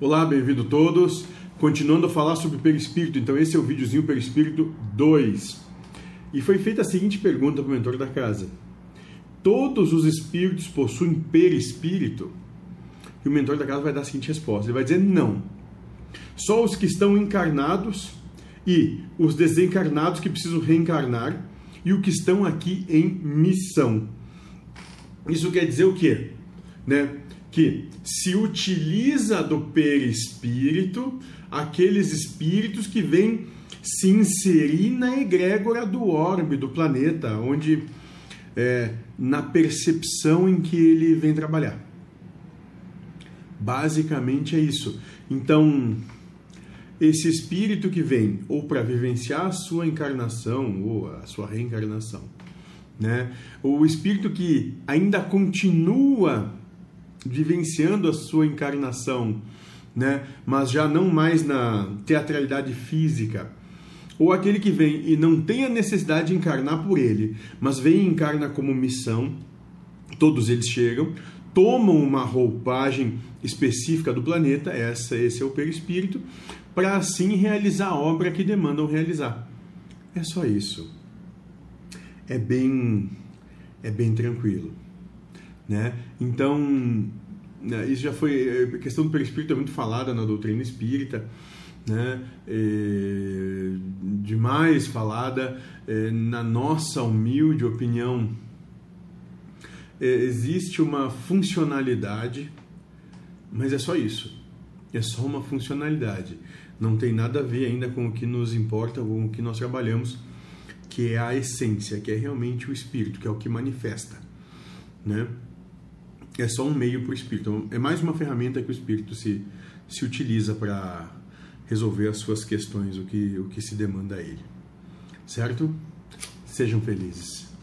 Olá, bem-vindo todos. Continuando a falar sobre perispírito, então esse é o videozinho perispírito 2. E foi feita a seguinte pergunta para o mentor da casa: Todos os espíritos possuem perispírito? E o mentor da casa vai dar a seguinte resposta: ele vai dizer não. Só os que estão encarnados e os desencarnados que precisam reencarnar e o que estão aqui em missão. Isso quer dizer o quê? Né? Que se utiliza do perispírito aqueles espíritos que vêm se inserir na egrégora do orbe do planeta, onde é, na percepção em que ele vem trabalhar. Basicamente é isso. Então, esse espírito que vem ou para vivenciar a sua encarnação ou a sua reencarnação, né? O espírito que ainda continua vivenciando a sua encarnação, né? Mas já não mais na teatralidade física, ou aquele que vem e não tem a necessidade de encarnar por ele, mas vem e encarna como missão. Todos eles chegam, tomam uma roupagem específica do planeta, essa, esse é o perispírito, para assim realizar a obra que demandam realizar. É só isso. É bem é bem tranquilo, né? Então, né, isso já foi a questão do perispírito é muito falada na doutrina espírita, né? É, demais falada é, na nossa humilde opinião. É, existe uma funcionalidade, mas é só isso. É só uma funcionalidade não tem nada a ver ainda com o que nos importa, com o que nós trabalhamos, que é a essência, que é realmente o espírito, que é o que manifesta, né? É só um meio para o espírito, é mais uma ferramenta que o espírito se, se utiliza para resolver as suas questões, o que, o que se demanda a ele. Certo? Sejam felizes.